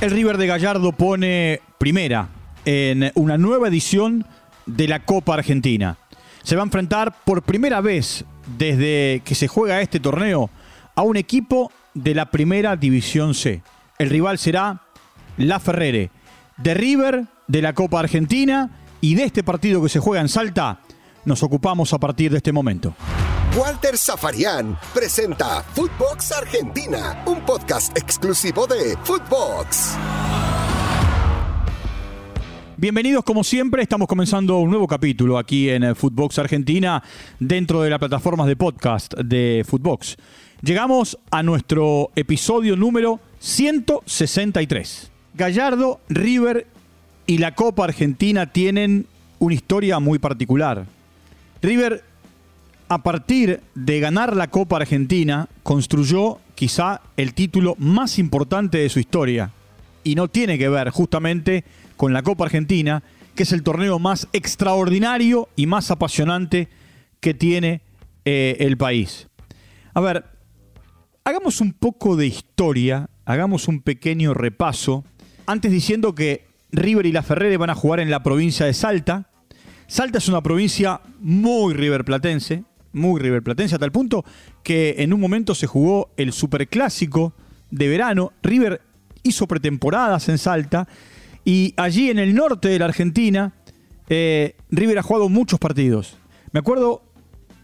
El River de Gallardo pone primera en una nueva edición de la Copa Argentina. Se va a enfrentar por primera vez desde que se juega este torneo a un equipo de la primera división C. El rival será La Ferrere, de River, de la Copa Argentina y de este partido que se juega en Salta, nos ocupamos a partir de este momento. Walter Zafarian presenta Footbox Argentina, un podcast exclusivo de Footbox. Bienvenidos como siempre, estamos comenzando un nuevo capítulo aquí en eh, Footbox Argentina dentro de las plataformas de podcast de Footbox. Llegamos a nuestro episodio número 163. Gallardo, River y la Copa Argentina tienen una historia muy particular. River a partir de ganar la Copa Argentina, construyó quizá el título más importante de su historia. Y no tiene que ver justamente con la Copa Argentina, que es el torneo más extraordinario y más apasionante que tiene eh, el país. A ver, hagamos un poco de historia, hagamos un pequeño repaso, antes diciendo que River y la Ferrere van a jugar en la provincia de Salta. Salta es una provincia muy riverplatense, muy River Platense, a tal punto que en un momento se jugó el superclásico de verano. River hizo pretemporadas en Salta y allí en el norte de la Argentina, eh, River ha jugado muchos partidos. Me acuerdo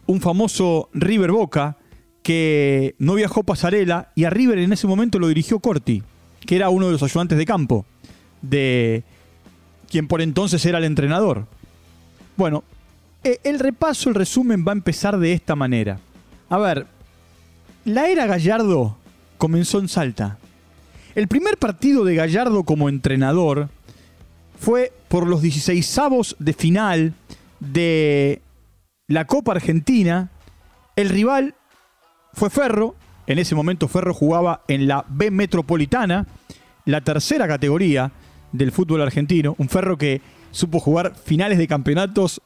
un famoso River Boca que no viajó pasarela y a River en ese momento lo dirigió Corti, que era uno de los ayudantes de campo de quien por entonces era el entrenador. Bueno, el repaso, el resumen va a empezar de esta manera. A ver, la era Gallardo comenzó en Salta. El primer partido de Gallardo como entrenador fue por los 16avos de final de la Copa Argentina. El rival fue Ferro. En ese momento Ferro jugaba en la B Metropolitana, la tercera categoría del fútbol argentino. Un Ferro que supo jugar finales de campeonatos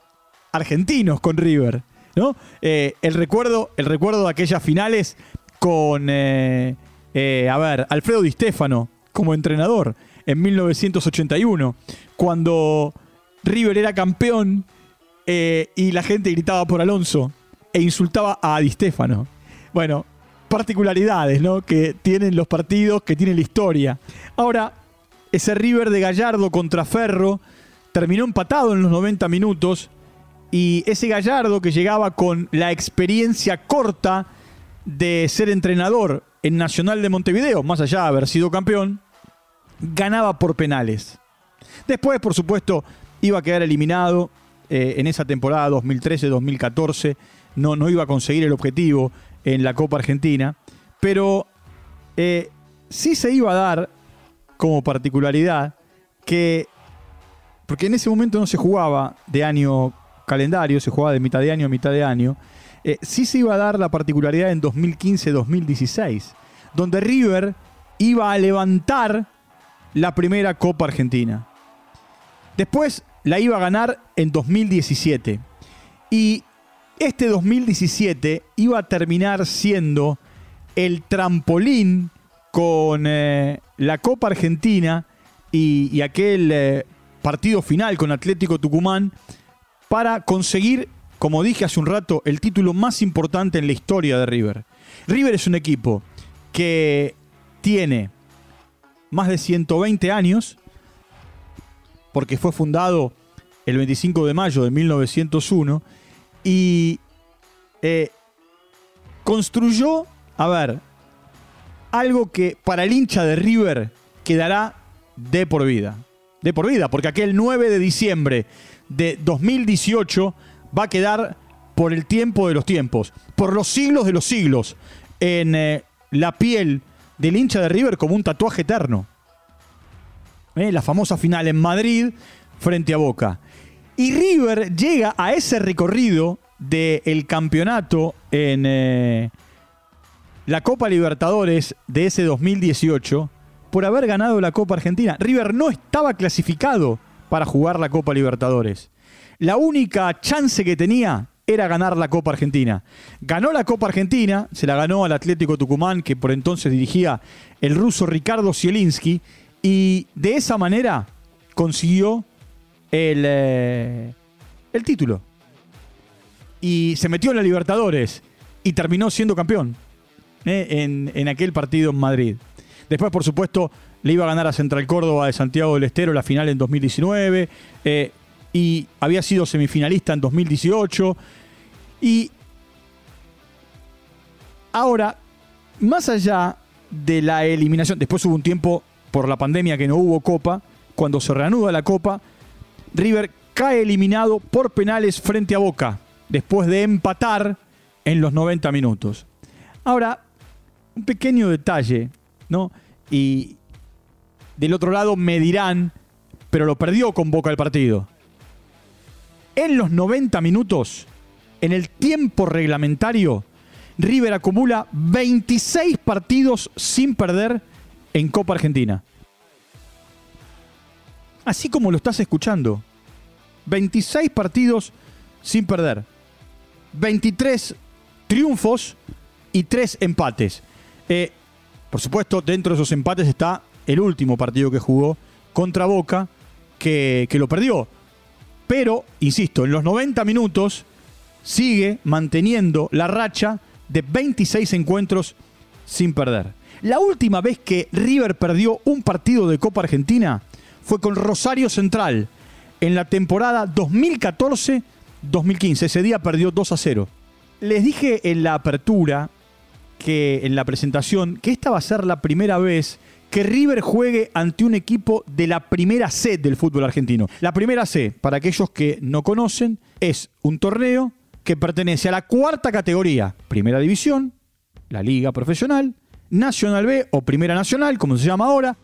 argentinos con River. ¿no? Eh, el, recuerdo, el recuerdo de aquellas finales con, eh, eh, a ver, Alfredo Di Stefano como entrenador en 1981, cuando River era campeón y la gente gritaba por Alonso e insultaba a Di Stefano. Bueno, particularidades ¿no? que tienen los partidos, que tienen la historia. Ahora, ese River de Gallardo contra Ferro terminó empatado en los 90 minutos y ese Gallardo que llegaba con la experiencia corta de ser entrenador en Nacional de Montevideo, más allá de haber sido campeón, ganaba por penales. Después, por supuesto, iba a quedar eliminado eh, en esa temporada 2013-2014, no, no iba a conseguir el objetivo en la Copa Argentina, pero eh, sí se iba a dar como particularidad que, porque en ese momento no se jugaba de año calendario, se jugaba de mitad de año a mitad de año, eh, sí se iba a dar la particularidad en 2015-2016, donde River iba a levantar la primera Copa Argentina. Después la iba a ganar en 2017. Y este 2017 iba a terminar siendo el trampolín con eh, la Copa Argentina y, aquel eh, partido final con Atlético Tucumán para conseguir, como dije hace un rato, el título más importante en la historia de River. River es un equipo que tiene más de 120 años, porque fue fundado el 25 de mayo de 1901, y eh, construyó, a ver, algo que para el hincha de River quedará de por vida. De por vida, porque aquel 9 de diciembre de 2018 va a quedar por el tiempo de los tiempos, por los siglos de los siglos, en eh, la piel del hincha de River como un tatuaje eterno. Eh, la famosa final en Madrid frente a Boca. Y River llega a ese recorrido del campeonato en eh, la Copa Libertadores de ese 2018 por haber ganado la Copa Argentina. River no estaba clasificado para jugar la Copa Libertadores. La única chance que tenía era ganar la Copa Argentina. Ganó la Copa Argentina, se la ganó al Atlético Tucumán, que por entonces dirigía el ruso Ricardo Zielinski, Y de esa manera consiguió el, eh, el título. Y se metió en la Libertadores y terminó siendo campeón eh, en, en aquel partido en Madrid. Después, por supuesto, le iba a ganar a Central Córdoba de Santiago del Estero la final en 2019 eh, y había sido semifinalista en 2018. Y ahora, más allá de la eliminación, después hubo un tiempo por la pandemia que no hubo copa, cuando se reanuda la copa, River cae eliminado por penales frente a Boca, después de empatar en los 90 minutos. Ahora, un pequeño detalle, ¿no? Y del otro lado me dirán, pero lo perdió con Boca el partido. En los 90 minutos, en el tiempo reglamentario, River acumula 26 partidos sin perder en Copa Argentina. Así como lo estás escuchando. 26 partidos sin perder. 23 triunfos y 3 empates. Eh, por supuesto, dentro de esos empates está el último partido que jugó contra Boca, que, que lo perdió. Pero, insisto, en los 90 minutos sigue manteniendo la racha de 26 encuentros sin perder. La última vez que River perdió un partido de Copa Argentina fue con Rosario Central en la temporada 2014-2015. Ese día perdió 2 a 0. Les dije en la apertura, que en la presentación, que esta va a ser la primera vez que River juegue ante un equipo de la primera C del fútbol argentino. La primera C, para aquellos que no conocen, es un torneo que pertenece a la cuarta categoría, Primera División, la Liga Profesional, Nacional B o Primera Nacional, como se llama ahora,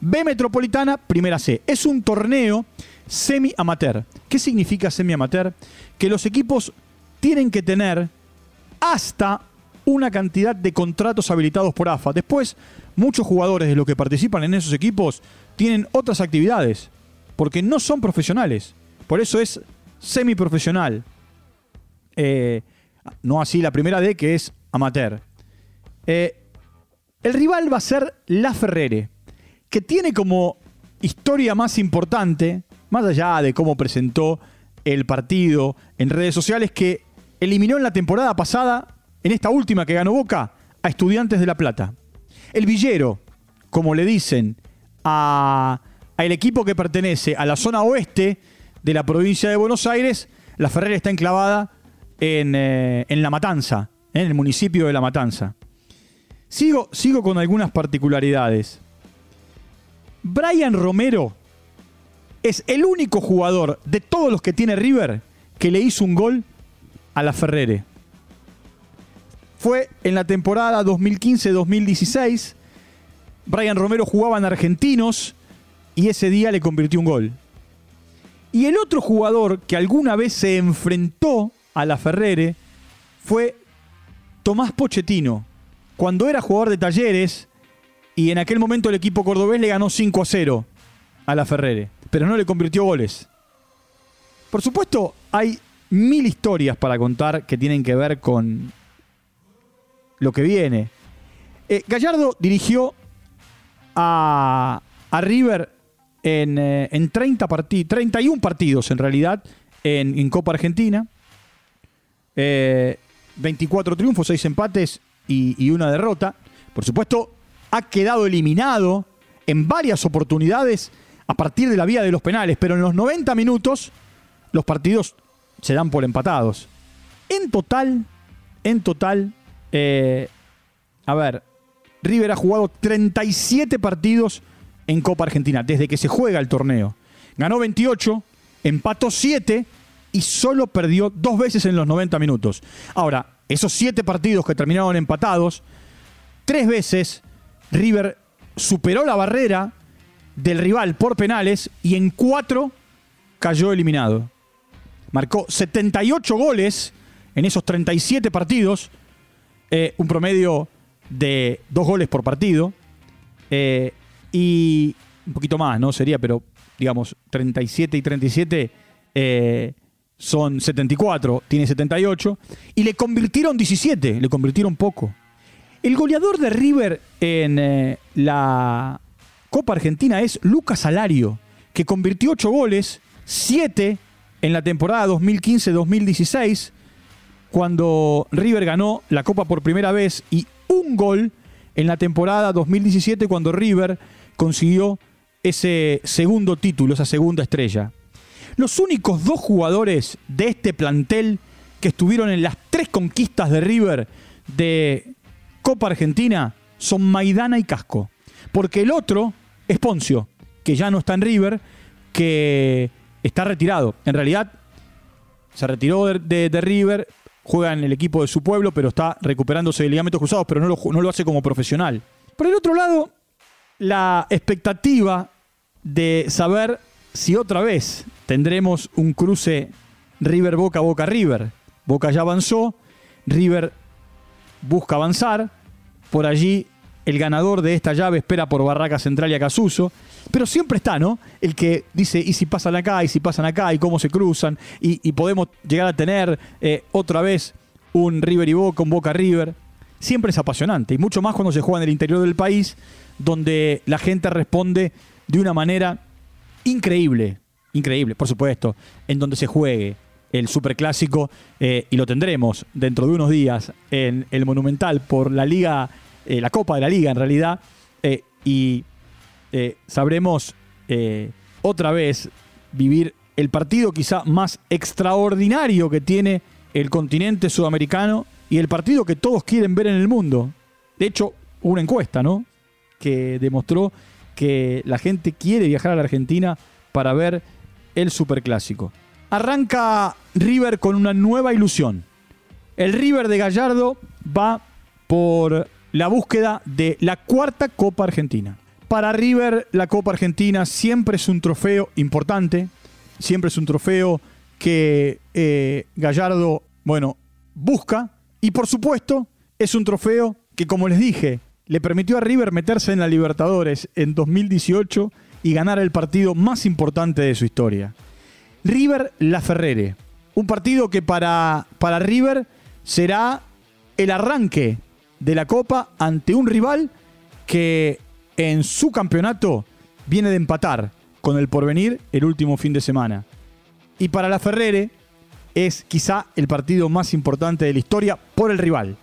B Metropolitana, Primera C. Es un torneo semi-amateur. ¿Qué significa semi-amateur? Que los equipos tienen que tener hasta una cantidad de contratos habilitados por AFA. Después, muchos jugadores de los que participan en esos equipos tienen otras actividades, porque no son profesionales. Por eso es semiprofesional. Eh, no así la primera D, que es amateur. Eh, el rival va a ser La Ferrere, que tiene como historia más importante, más allá de cómo presentó el partido en redes sociales, que eliminó en la temporada pasada, en esta última que ganó Boca, a Estudiantes de La Plata. El Villero, como le dicen a, al equipo que pertenece a la zona oeste de la provincia de Buenos Aires, la Ferrera está enclavada en, eh, en La Matanza, en el municipio de La Matanza. Sigo, sigo con algunas particularidades. Brian Romero es el único jugador de todos los que tiene River que le hizo un gol a la Ferrere. Fue en la temporada 2015-2016. Brian Romero jugaba en Argentinos y ese día le convirtió un gol. Y el otro jugador que alguna vez se enfrentó a la Ferrere fue Tomás Pochettino, cuando era jugador de talleres y en aquel momento el equipo cordobés le ganó 5 a 0 a la Ferrere, pero no le convirtió goles. Por supuesto, hay mil historias para contar que tienen que ver con lo que viene. Eh, Gallardo dirigió a, a River en, eh, en 30 partidos, 31 partidos en realidad en, en Copa Argentina. Eh, 24 triunfos, 6 empates y, y una derrota. Por supuesto, ha quedado eliminado en varias oportunidades a partir de la vía de los penales, pero en los 90 minutos los partidos se dan por empatados. En total, en total, eh, a ver, River ha jugado 37 partidos en Copa Argentina desde que se juega el torneo. Ganó 28, empató 7 y solo perdió dos veces en los 90 minutos. Ahora, esos 7 partidos que terminaron empatados, tres veces River superó la barrera del rival por penales y en cuatro cayó eliminado. Marcó 78 goles en esos 37 partidos, eh, un promedio de dos goles por partido. eh, y un poquito más, ¿no? Sería, pero digamos, 37 y 37 eh, son 74, tiene 78. Y le convirtieron 17, le convirtieron poco. El goleador de River en eh, la Copa Argentina es Lucas Salario, que convirtió 8 goles, 7 en la temporada 2015-2016, cuando River ganó la Copa por primera vez, y un gol en la temporada 2017, cuando River consiguió ese segundo título, esa segunda estrella. Los únicos dos jugadores de este plantel que estuvieron en las tres conquistas de River de Copa Argentina son Maidana y Casco. Porque el otro es Poncio, que ya no está en River, que está retirado. En realidad, se retiró de, River, juega en el equipo de su pueblo, pero está recuperándose de ligamentos cruzados, pero no lo, hace como profesional. Por el otro lado, la expectativa de saber si otra vez tendremos un cruce River Boca Boca River. Boca ya avanzó, River busca avanzar, por allí el ganador de esta llave espera por Barraca Central y Acasuso, pero siempre está, ¿no? El que dice, ¿y si pasan acá? ¿Y si pasan acá? ¿Y cómo se cruzan? Y, podemos llegar a tener eh, otra vez un River y Boca, un Boca River. Siempre es apasionante, y mucho más cuando se juega en el interior del país, donde la gente responde de una manera increíble, increíble, por supuesto, en donde se juegue el superclásico eh, y lo tendremos dentro de unos días en el Monumental por la Liga, eh, la Copa de la Liga en realidad, eh, y sabremos otra vez vivir el partido quizá más extraordinario que tiene el continente sudamericano y el partido que todos quieren ver en el mundo. De hecho, una encuesta, ¿no? Que demostró que la gente quiere viajar a la Argentina para ver el Superclásico. Arranca River con una nueva ilusión. El River de Gallardo va por la búsqueda de la cuarta Copa Argentina. Para River la Copa Argentina siempre es un trofeo importante, siempre es un trofeo que eh, Gallardo, bueno, busca y por supuesto es un trofeo que como les dije, le permitió a River meterse en la Libertadores en 2018 y ganar el partido más importante de su historia. River La Ferrere. Un partido que para, para River será el arranque de la Copa ante un rival que en su campeonato viene de empatar con el porvenir el último fin de semana. Y para la Ferrere es quizá el partido más importante de la historia por el rival.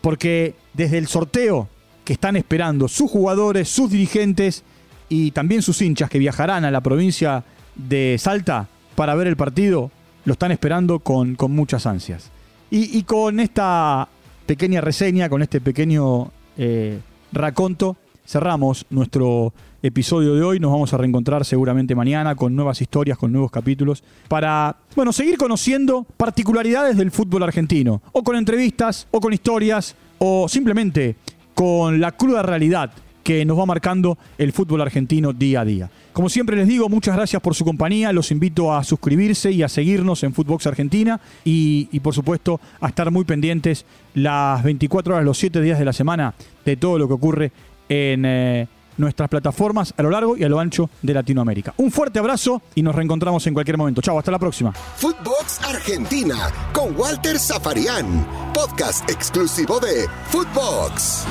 Porque desde el sorteo que están esperando sus jugadores, sus dirigentes y también sus hinchas que viajarán a la provincia de Salta para ver el partido, lo están esperando con, con muchas ansias. Y, con esta pequeña reseña, con este pequeño eh, raconto, cerramos nuestro episodio de hoy. Nos vamos a reencontrar seguramente mañana con nuevas historias, con nuevos capítulos, para, bueno, seguir conociendo particularidades del fútbol argentino, o con entrevistas, o con historias, o simplemente con la cruda realidad que nos va marcando el fútbol argentino día a día. Como siempre les digo, muchas gracias por su compañía, los invito a suscribirse y a seguirnos en Footbox Argentina y, por supuesto a estar muy pendientes las 24 horas, los 7 días de la semana de todo lo que ocurre en eh, nuestras plataformas a lo largo y a lo ancho de Latinoamérica. Un fuerte abrazo y nos reencontramos en cualquier momento. Chao, hasta la próxima. Footbox Argentina con Walter Zafarian, podcast exclusivo de Footbox.